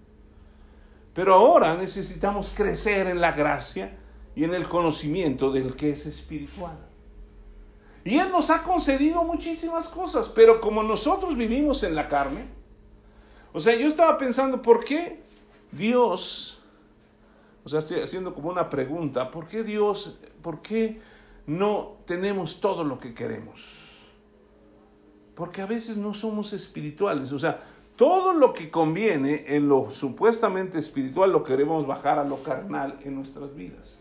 Speaker 1: pero ahora necesitamos crecer en la gracia y en el conocimiento del que es espiritual. Y Él nos ha concedido muchísimas cosas, pero como nosotros vivimos en la carne, o sea, yo estaba pensando, ¿por qué Dios, o sea, estoy haciendo como una pregunta, ¿por qué Dios, por qué no tenemos todo lo que queremos? Porque a veces no somos espirituales. O sea, todo lo que conviene en lo supuestamente espiritual lo queremos bajar a lo carnal en nuestras vidas.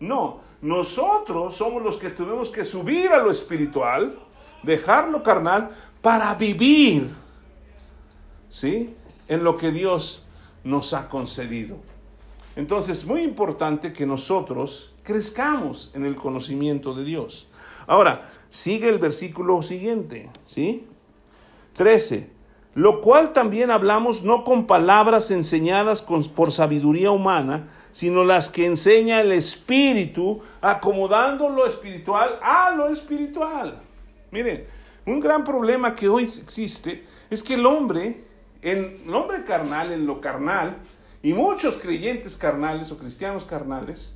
Speaker 1: No, nosotros somos los que tenemos que subir a lo espiritual, dejar lo carnal para vivir, ¿sí? En lo que Dios nos ha concedido. Entonces, muy importante que nosotros crezcamos en el conocimiento de Dios. Ahora, sigue el versículo siguiente, ¿sí? 13. Lo cual también hablamos no con palabras enseñadas por sabiduría humana, sino las que enseña el Espíritu, acomodando lo espiritual a lo espiritual. Miren, un gran problema que hoy existe es que el hombre, en el hombre carnal, en lo carnal, y muchos creyentes carnales o cristianos carnales,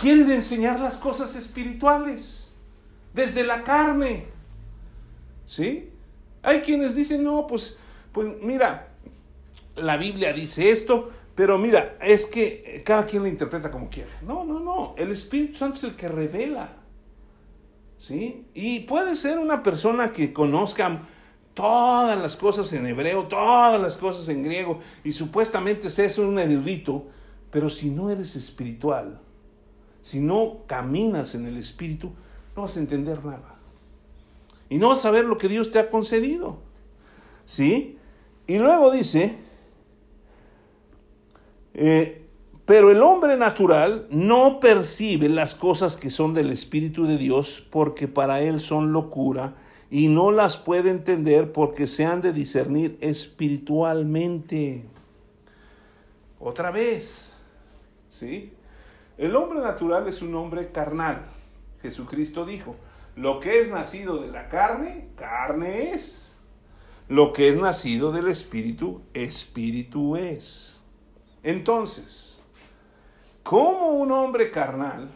Speaker 1: quieren enseñar las cosas espirituales desde la carne. ¿Sí? Hay quienes dicen, no, pues, pues mira, la Biblia dice esto, pero mira, es que cada quien lo interpreta como quiere. No, no, no. El Espíritu Santo es el que revela. ¿Sí? Y puede ser una persona que conozca todas las cosas en hebreo, todas las cosas en griego, y supuestamente seas un erudito, pero si no eres espiritual, si no caminas en el Espíritu, no vas a entender nada. Y no vas a ver lo que Dios te ha concedido. ¿Sí? Y luego dice, eh, pero el hombre natural no percibe las cosas que son del Espíritu de Dios porque para él son locura y no las puede entender porque se han de discernir espiritualmente. Otra vez, ¿sí? El hombre natural es un hombre carnal. Jesucristo dijo, lo que es nacido de la carne, carne es. Lo que es nacido del espíritu, espíritu es. Entonces, ¿cómo un hombre carnal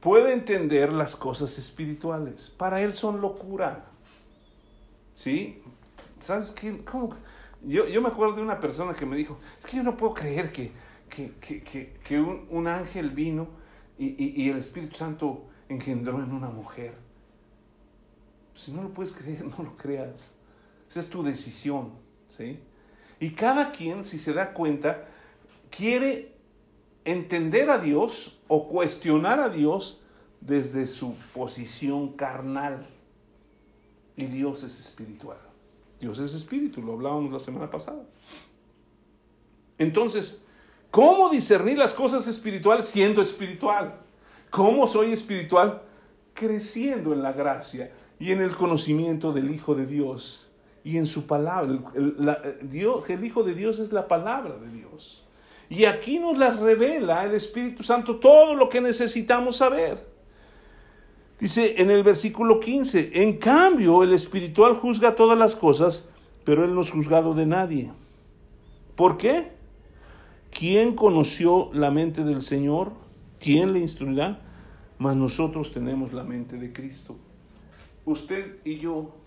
Speaker 1: puede entender las cosas espirituales? Para él son locura. ¿Sí? ¿Sabes qué? ¿Cómo? Yo, yo me acuerdo de una persona que me dijo, es que yo no puedo creer que, que, un, ángel vino y, y, el Espíritu Santo engendró en una mujer. Si no lo puedes creer, no lo creas. Esa es tu decisión. ¿sí? Y cada quien, si se da cuenta, quiere entender a Dios o cuestionar a Dios desde su posición carnal. Y Dios es espiritual. Dios es espíritu, lo hablábamos la semana pasada. Entonces, ¿cómo discernir las cosas espirituales siendo espiritual? ¿Cómo soy espiritual? Creciendo en la gracia y en el conocimiento del Hijo de Dios y en su palabra. El, Dios, el Hijo de Dios es la palabra de Dios. Y aquí nos las revela el Espíritu Santo todo lo que necesitamos saber. Dice en el versículo 15, en cambio el espiritual juzga todas las cosas, pero él no es juzgado de nadie. ¿Por qué? ¿Quién conoció la mente del Señor? ¿Quién le instruirá? Mas nosotros tenemos la mente de Cristo. Usted y yo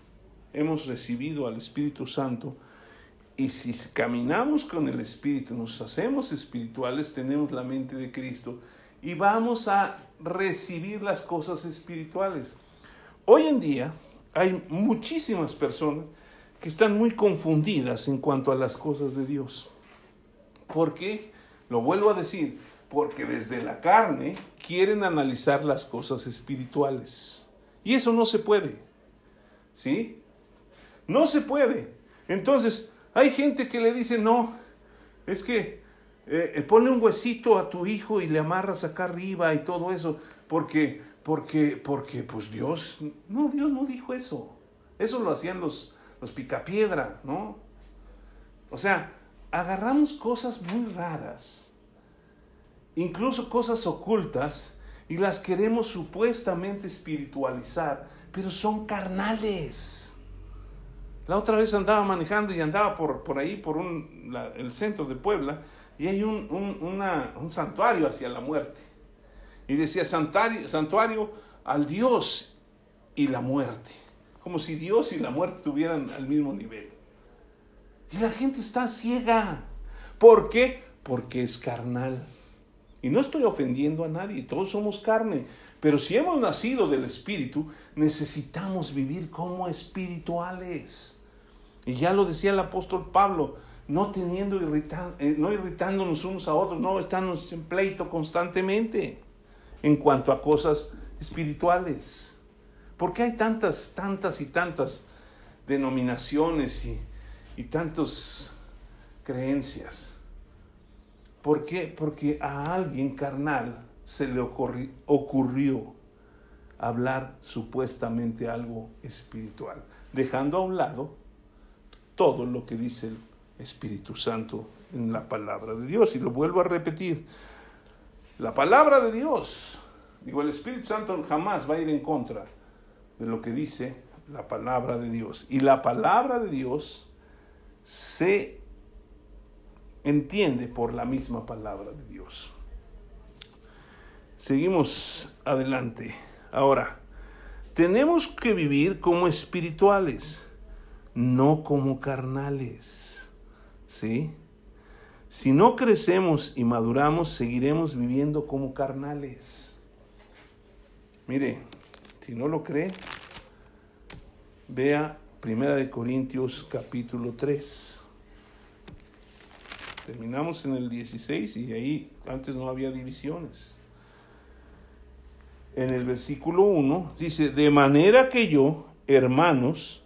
Speaker 1: hemos recibido al Espíritu Santo y si caminamos con el Espíritu, nos hacemos espirituales, tenemos la mente de Cristo y vamos a recibir las cosas espirituales. Hoy en día hay muchísimas personas que están muy confundidas en cuanto a las cosas de Dios. ¿Por qué? Lo vuelvo a decir, porque desde la carne quieren analizar las cosas espirituales. Y eso no se puede. ¿Sí? No se puede. Entonces, hay gente que le dice, no, es que eh, eh, pone un huesito a tu hijo y le amarras acá arriba y todo eso, porque, porque, porque, pues Dios, no, Dios no dijo eso. Eso lo hacían los, los picapiedra, ¿no? O sea, agarramos cosas muy raras, incluso cosas ocultas, y las queremos supuestamente espiritualizar, pero son carnales. La otra vez andaba manejando y andaba por, por ahí, por un, el centro de Puebla, y hay un, un, santuario hacia la muerte. Y decía santuario, santuario al Dios y la muerte. Como si Dios y la muerte estuvieran al mismo nivel. Y la gente está ciega. ¿Por qué? Porque es carnal. Y no estoy ofendiendo a nadie, todos somos carne. Pero si hemos nacido del Espíritu, necesitamos vivir como espirituales. Y ya lo decía el apóstol Pablo, no teniendo eh, no irritándonos unos a otros, no estamos en pleito constantemente en cuanto a cosas espirituales. ¿Por qué hay tantas, tantas y tantas denominaciones y, y tantas creencias? ¿Por qué? Porque a alguien carnal se le ocurrió hablar supuestamente algo espiritual, dejando a un lado todo lo que dice el Espíritu Santo en la palabra de Dios. Y lo vuelvo a repetir, la palabra de Dios, digo, el Espíritu Santo jamás va a ir en contra de lo que dice la palabra de Dios. Y la palabra de Dios se entiende por la misma palabra de Dios. Seguimos adelante. Ahora, tenemos que vivir como espirituales, no como carnales. ¿Sí? Si no crecemos y maduramos, seguiremos viviendo como carnales. Mire, si no lo cree, vea Primera de Corintios capítulo 3. Terminamos en el 16 y ahí antes no había divisiones en el versículo 1, dice, de manera que yo, hermanos,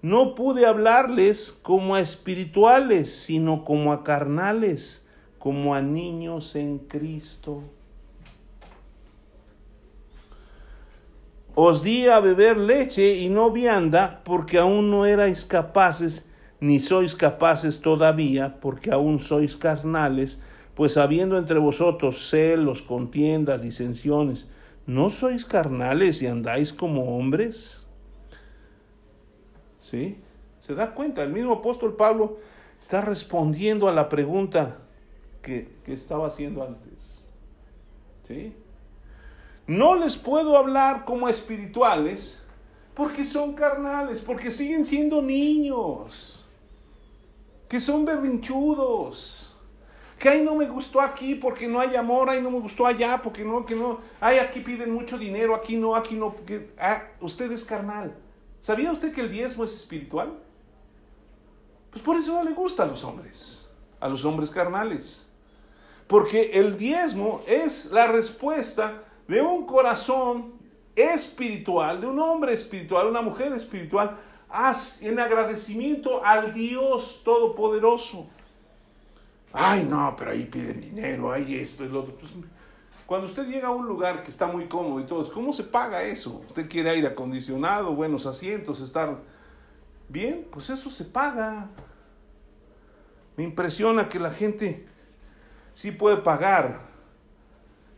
Speaker 1: no pude hablarles como a espirituales, sino como a carnales, como a niños en Cristo. Os di a beber leche y no vianda, porque aún no erais capaces, ni sois capaces todavía, porque aún sois carnales, pues habiendo entre vosotros celos, contiendas, disensiones, ¿no sois carnales y andáis como hombres? ¿Sí? ¿Se da cuenta? El mismo apóstol Pablo está respondiendo a la pregunta que, que estaba haciendo antes. ¿Sí? No les puedo hablar como espirituales porque son carnales, porque siguen siendo niños, que son berrinchudos que ahí no me gustó aquí porque no hay amor, ahí no me gustó allá porque no, que no, ay, aquí piden mucho dinero, aquí no, aquí no, ah, usted es carnal. ¿Sabía usted que el diezmo es espiritual? Pues por eso no le gusta a los hombres, a los hombres carnales. Porque el diezmo es la respuesta de un corazón espiritual, de un hombre espiritual, una mujer espiritual, en agradecimiento al Dios Todopoderoso. Ay, no, pero ahí piden dinero, hay esto y lo otro. Pues, cuando usted llega a un lugar que está muy cómodo y todo, ¿cómo se paga eso? Usted quiere aire acondicionado, buenos asientos, estar bien, pues eso se paga. Me impresiona que la gente sí puede pagar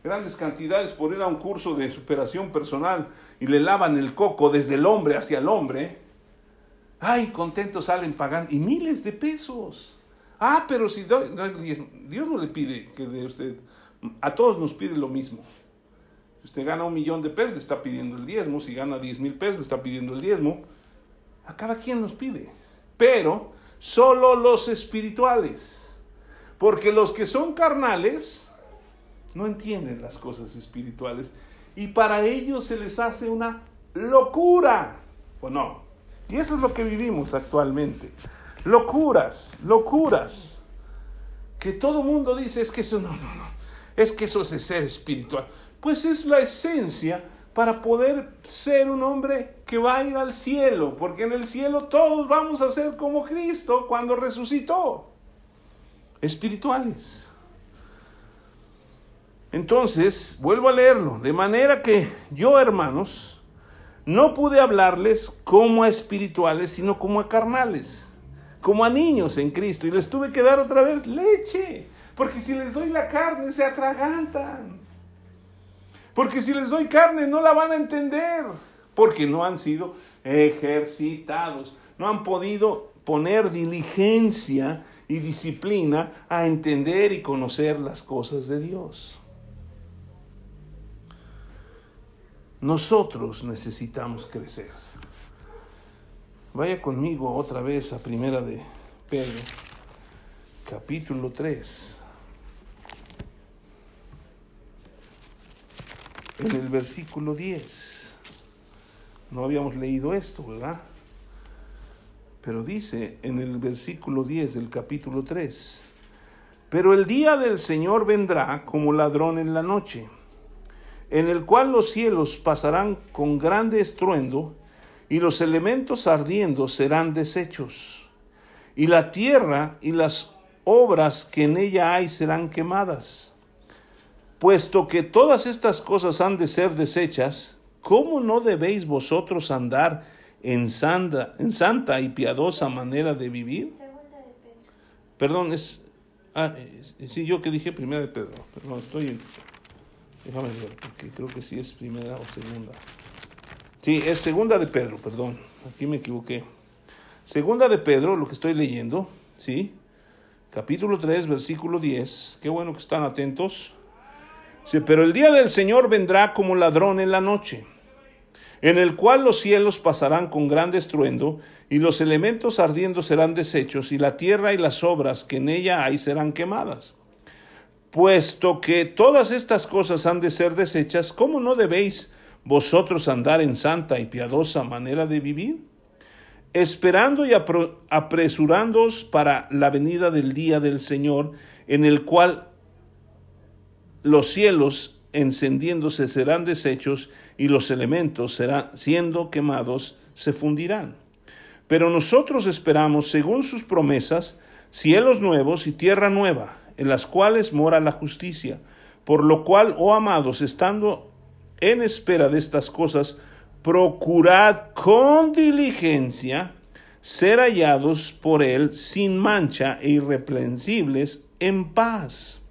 Speaker 1: grandes cantidades por ir a un curso de superación personal y le lavan el coco desde el hombre hacia el hombre. Ay, contentos salen pagando y miles de pesos. Ah, pero si Dios no le pide que de usted, a todos nos pide lo mismo. Si usted gana un millón de pesos, le está pidiendo el diezmo. Si gana diez mil pesos, le está pidiendo el diezmo. A cada quien nos pide. Pero solo los espirituales. Porque los que son carnales no entienden las cosas espirituales. Y para ellos se les hace una locura. ¿O no? Y eso es lo que vivimos actualmente locuras, locuras. Que todo mundo dice, es que eso no, no, no, es que eso es ser espiritual. Pues es la esencia para poder ser un hombre que va a ir al cielo, porque en el cielo todos vamos a ser como Cristo cuando resucitó, espirituales. Entonces, vuelvo a leerlo, de manera que yo, hermanos, no pude hablarles como a espirituales, sino como a carnales como a niños en Cristo y les tuve que dar otra vez leche, porque si les doy la carne se atragantan, porque si les doy carne no la van a entender, porque no han sido ejercitados, no han podido poner diligencia y disciplina a entender y conocer las cosas de Dios. Nosotros necesitamos crecer. Vaya conmigo otra vez a Primera de Pedro, capítulo 3. en el versículo 10. No habíamos leído esto, ¿verdad? Pero dice en el versículo 10 del capítulo 3, pero el día del Señor vendrá como ladrón en la noche, en el cual los cielos pasarán con grande estruendo, y los elementos ardiendo serán deshechos, y la tierra y las obras que en ella hay serán quemadas. Puesto que todas estas cosas han de ser deshechas, ¿cómo no debéis vosotros andar en santa, en santa y piadosa manera de vivir? Perdón, es... Ah, sí, yo que dije primera de Pedro. Perdón, estoy... Déjame ver, porque creo que sí es primera o segunda. Sí, es segunda de Pedro, perdón. Aquí me equivoqué. Segunda de Pedro, lo que estoy leyendo, ¿sí? Capítulo 3, versículo 10. Qué bueno que están atentos. Sí, pero el día del Señor vendrá como ladrón en la noche, en el cual los cielos pasarán con gran estruendo, y los elementos ardiendo serán deshechos, y la tierra y las obras que en ella hay serán quemadas. Puesto que todas estas cosas han de ser deshechas, ¿cómo no debéis vosotros andar en santa y piadosa manera de vivir? Esperando y apresurándoos para la venida del día del Señor, en el cual los cielos encendiéndose serán deshechos y los elementos siendo quemados se fundirán. Pero nosotros esperamos, según sus promesas, cielos nuevos y tierra nueva, en las cuales mora la justicia. Por lo cual, oh amados, estando en espera de estas cosas, procurad con diligencia ser hallados por él sin mancha e irreprensibles en paz.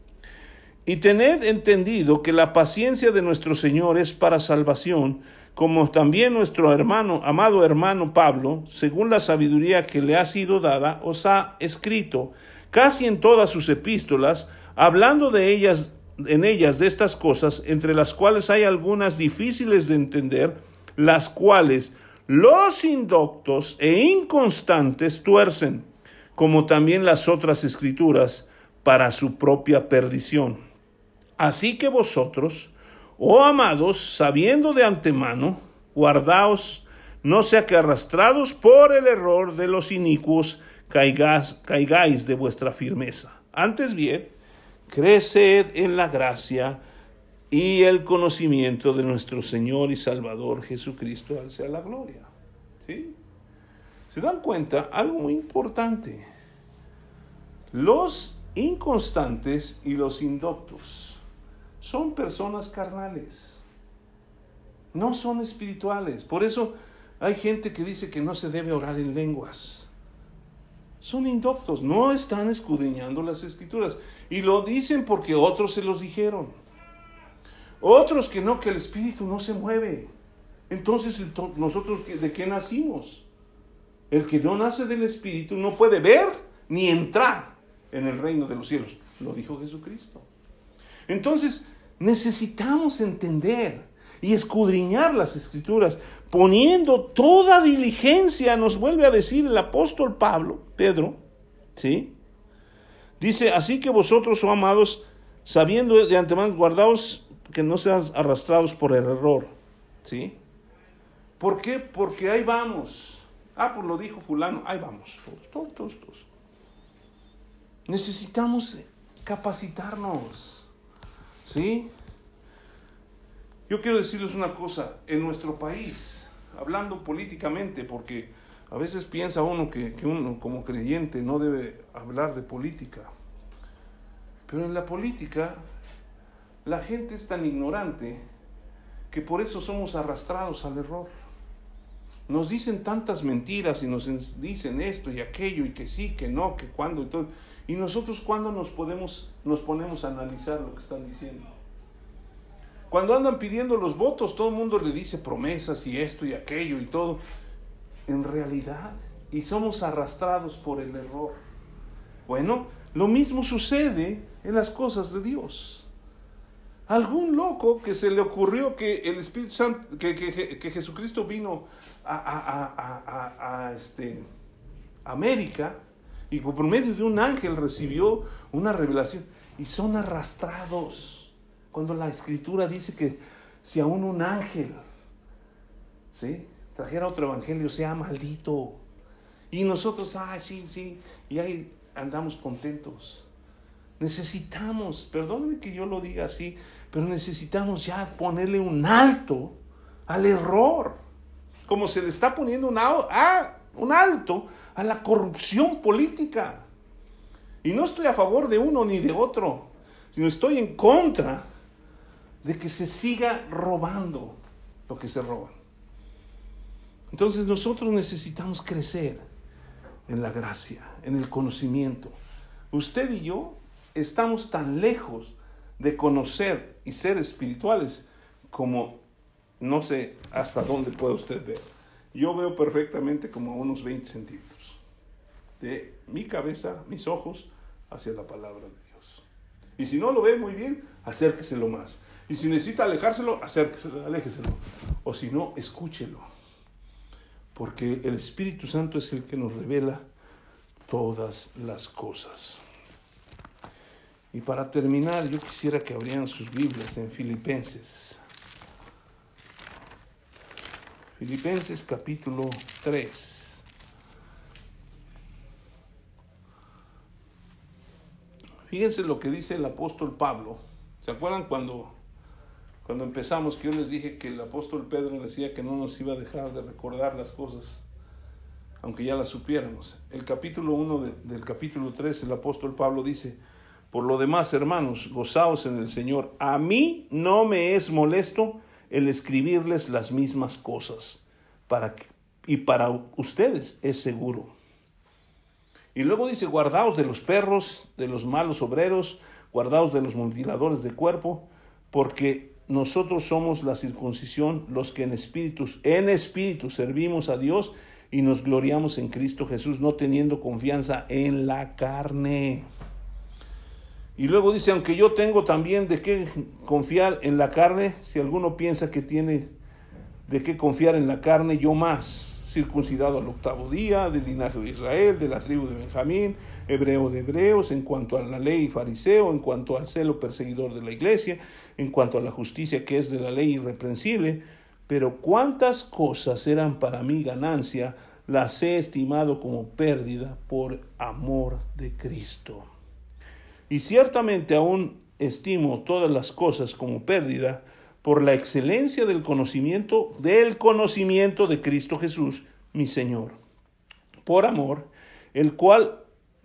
Speaker 1: Y tened entendido que la paciencia de nuestro Señor es para salvación, como también nuestro hermano, amado hermano Pablo, según la sabiduría que le ha sido dada, os ha escrito, casi en todas sus epístolas, hablando de ellas, en ellas de estas cosas, entre las cuales hay algunas difíciles de entender, las cuales los indoctos e inconstantes tuercen, como también las otras escrituras, para su propia perdición. Así que vosotros, oh amados, sabiendo de antemano, guardaos, no sea que arrastrados por el error de los inicuos caigáis, caigáis de vuestra firmeza. Antes bien, creced en la gracia y el conocimiento de nuestro Señor y Salvador Jesucristo, al sea la gloria. ¿Sí? ¿Se dan cuenta? Algo muy importante. Los inconstantes y los indoctos son personas carnales. No son espirituales. Por eso hay gente que dice que no se debe orar en lenguas. Son indoctos, no están escudriñando las escrituras. Y lo dicen porque otros se los dijeron. Otros que no, que el espíritu no se mueve. Entonces, nosotros de qué nacimos? El que no nace del espíritu no puede ver ni entrar en el reino de los cielos. Lo dijo Jesucristo. Entonces, necesitamos entender y escudriñar las escrituras, poniendo toda diligencia, nos vuelve a decir el apóstol Pablo, Pedro, ¿sí? Dice, así que vosotros, oh amados, sabiendo de antemano, guardaos que no sean arrastrados por el error. ¿Sí? ¿Por qué? Porque ahí vamos. Ah, pues lo dijo fulano, ahí vamos. Todos, todos, todos. Necesitamos capacitarnos. ¿Sí? Yo quiero decirles una cosa, en nuestro país, hablando políticamente, porque a veces piensa uno que, que uno como creyente no debe hablar de política. Pero en la política la gente es tan ignorante que por eso somos arrastrados al error. Nos dicen tantas mentiras y nos dicen esto y aquello y que sí, que no, que cuándo y todo. Y nosotros cuándo nos podemos nos ponemos a analizar lo que están diciendo. Cuando andan pidiendo los votos, todo el mundo le dice promesas y esto y aquello y todo. En realidad, y somos arrastrados por el error. Bueno, lo mismo sucede en las cosas de Dios algún loco que se le ocurrió que el Espíritu Santo, que, que, Jesucristo vino a, a, a, este, América y por medio de un ángel recibió una revelación y son arrastrados. Cuando la escritura dice que si aún un ángel, ¿sí? Trajera otro evangelio, sea maldito. Y nosotros, ah, sí, sí, y ahí andamos contentos. Necesitamos, perdónenme que yo lo diga así, pero necesitamos ya ponerle un alto al error, como se le está poniendo un, un alto a la corrupción política. Y no estoy a favor de uno ni de otro, sino estoy en contra de que se siga robando lo que se roban. Entonces nosotros necesitamos crecer en la gracia, en el conocimiento. Usted y yo estamos tan lejos de conocer y ser espirituales como no sé hasta dónde puede usted ver. Yo veo perfectamente como a unos 20 centímetros. De mi cabeza, mis ojos, hacia la palabra de Dios. Y si no lo ve muy bien, acérqueselo más. Y si necesita alejárselo, acérqueselo, aléjeselo. O si no, escúchelo. Porque el Espíritu Santo es el que nos revela todas las cosas. Y para terminar, yo quisiera que abrieran sus Biblias en Filipenses. Filipenses capítulo 3. Fíjense lo que dice el apóstol Pablo. ¿Se acuerdan cuando, cuando empezamos que yo les dije que el apóstol Pedro decía que no nos iba a dejar de recordar las cosas, aunque ya las supiéramos? El capítulo 1 del capítulo 3, el apóstol Pablo dice, por lo demás, hermanos, gozaos en el Señor. A mí no me es molesto el escribirles las mismas cosas, para y para ustedes es seguro. Y luego dice, guardaos de los perros, de los malos obreros, guardaos de los mutiladores de cuerpo, porque nosotros somos la circuncisión, los que en espíritu, en espíritu servimos a Dios y nos gloriamos en Cristo Jesús, no teniendo confianza en la carne. Y luego dice, aunque yo tengo también de qué confiar en la carne, si alguno piensa que tiene de qué confiar en la carne, yo más, circuncidado al octavo día, del linaje de Israel, de la tribu de Benjamín, hebreo de hebreos, en cuanto a la ley fariseo, en cuanto al celo perseguidor de la iglesia, en cuanto a la justicia que es de la ley irreprensible, pero cuántas cosas eran para mí ganancia, las he estimado como pérdida por amor de Cristo. Y ciertamente aún estimo todas las cosas como pérdida por la excelencia del conocimiento, del conocimiento de Cristo Jesús, mi Señor. Por amor, el cual,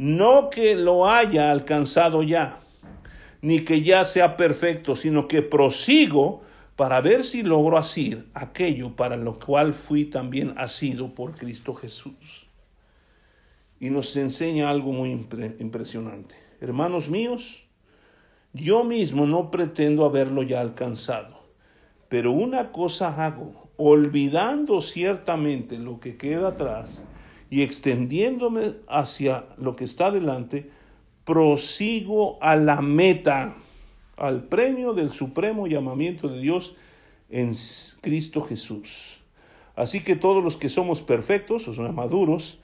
Speaker 1: no que lo haya alcanzado ya, ni que ya sea perfecto, sino que prosigo para ver si logro asir aquello para lo cual fui también asido por Cristo Jesús. Y nos enseña algo muy impresionante. Hermanos míos, yo mismo no pretendo haberlo ya alcanzado, pero una cosa hago, olvidando ciertamente lo que queda atrás y extendiéndome hacia lo que está delante, prosigo a la meta, al premio del supremo llamamiento de Dios en Cristo Jesús. Así que todos los que somos perfectos, o sea, maduros,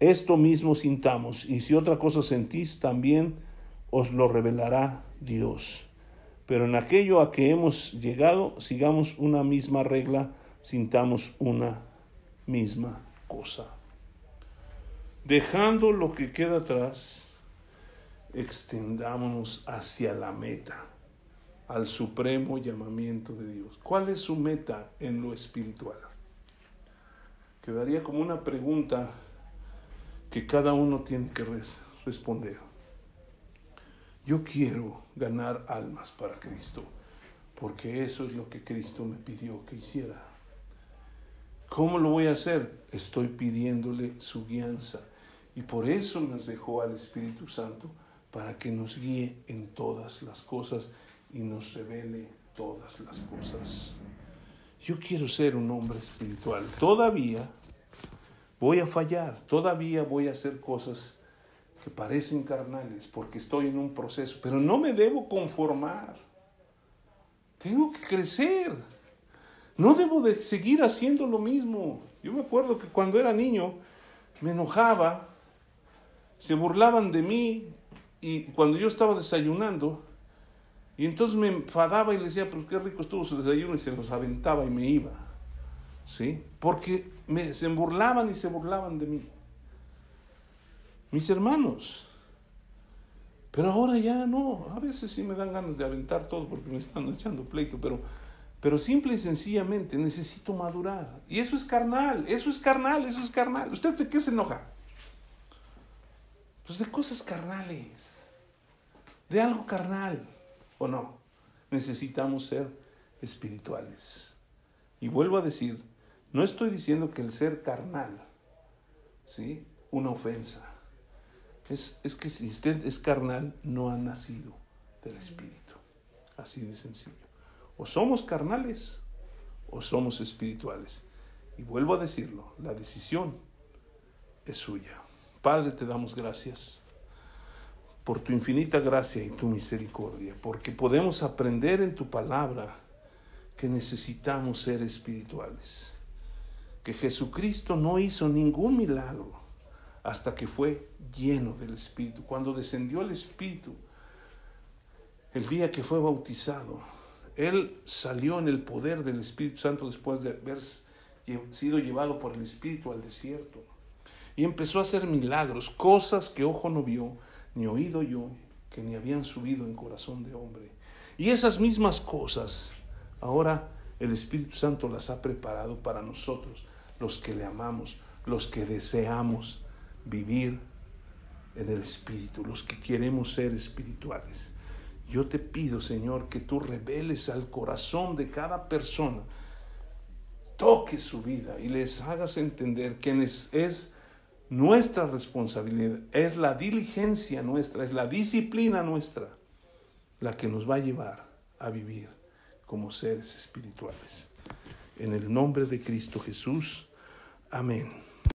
Speaker 1: esto mismo sintamos, y si otra cosa sentís, también os lo revelará Dios. Pero en aquello a que hemos llegado, sigamos una misma regla, sintamos una misma cosa. Dejando lo que queda atrás, extendámonos hacia la meta, al supremo llamamiento de Dios. ¿Cuál es su meta en lo espiritual? Quedaría como una pregunta que cada uno tiene que responder. Yo quiero ganar almas para Cristo, porque eso es lo que Cristo me pidió que hiciera. ¿Cómo lo voy a hacer? Estoy pidiéndole su guianza. Y por eso nos dejó al Espíritu Santo, para que nos guíe en todas las cosas y nos revele todas las cosas. yo quiero ser un hombre espiritual. Todavía voy a fallar, todavía voy a hacer cosas que parecen carnales porque estoy en un proceso, pero no me debo conformar. Tengo que crecer. No debo de seguir haciendo lo mismo. Yo me acuerdo que cuando era niño me enojaba, se burlaban de mí y cuando yo estaba desayunando, y entonces me enfadaba y le decía, pues qué rico estuvo su desayuno y se los aventaba y me iba. ¿Sí? Porque me, se burlaban y se burlaban de mí. Mis hermanos. Pero ahora ya no. A veces sí me dan ganas de aventar todo porque me están echando pleito, pero, pero simple y sencillamente necesito madurar. Y eso es carnal, eso es carnal, eso es carnal. ¿Usted de qué se enoja? Pues de cosas carnales, de algo carnal o no. Necesitamos ser espirituales. Y vuelvo a decir, no estoy diciendo que el ser carnal, ¿sí? Una ofensa. Es, es que si usted es carnal, no ha nacido del Espíritu. Así de sencillo. O somos carnales o somos espirituales. Y vuelvo a decirlo, la decisión es suya. Padre, te damos gracias por tu infinita gracia y tu misericordia, porque podemos aprender en tu palabra que necesitamos ser espirituales, que Jesucristo no hizo ningún milagro hasta que fue lleno del Espíritu. Cuando descendió el Espíritu, el día que fue bautizado, Él salió en el poder del Espíritu Santo después de haber sido llevado por el Espíritu al desierto y empezó a hacer milagros, cosas que ojo no vio, ni oído yo, que ni habían subido en corazón de hombre. Y esas mismas cosas, ahora el Espíritu Santo las ha preparado para nosotros, los que le amamos, los que deseamos vivir en el Espíritu, los que queremos ser espirituales. Yo te pido, Señor, que tú reveles al corazón de cada persona, toque su vida y les hagas entender que es nuestra responsabilidad, es la diligencia nuestra, es la disciplina nuestra la que nos va a llevar a vivir como seres espirituales. En el nombre de Cristo Jesús. Amén.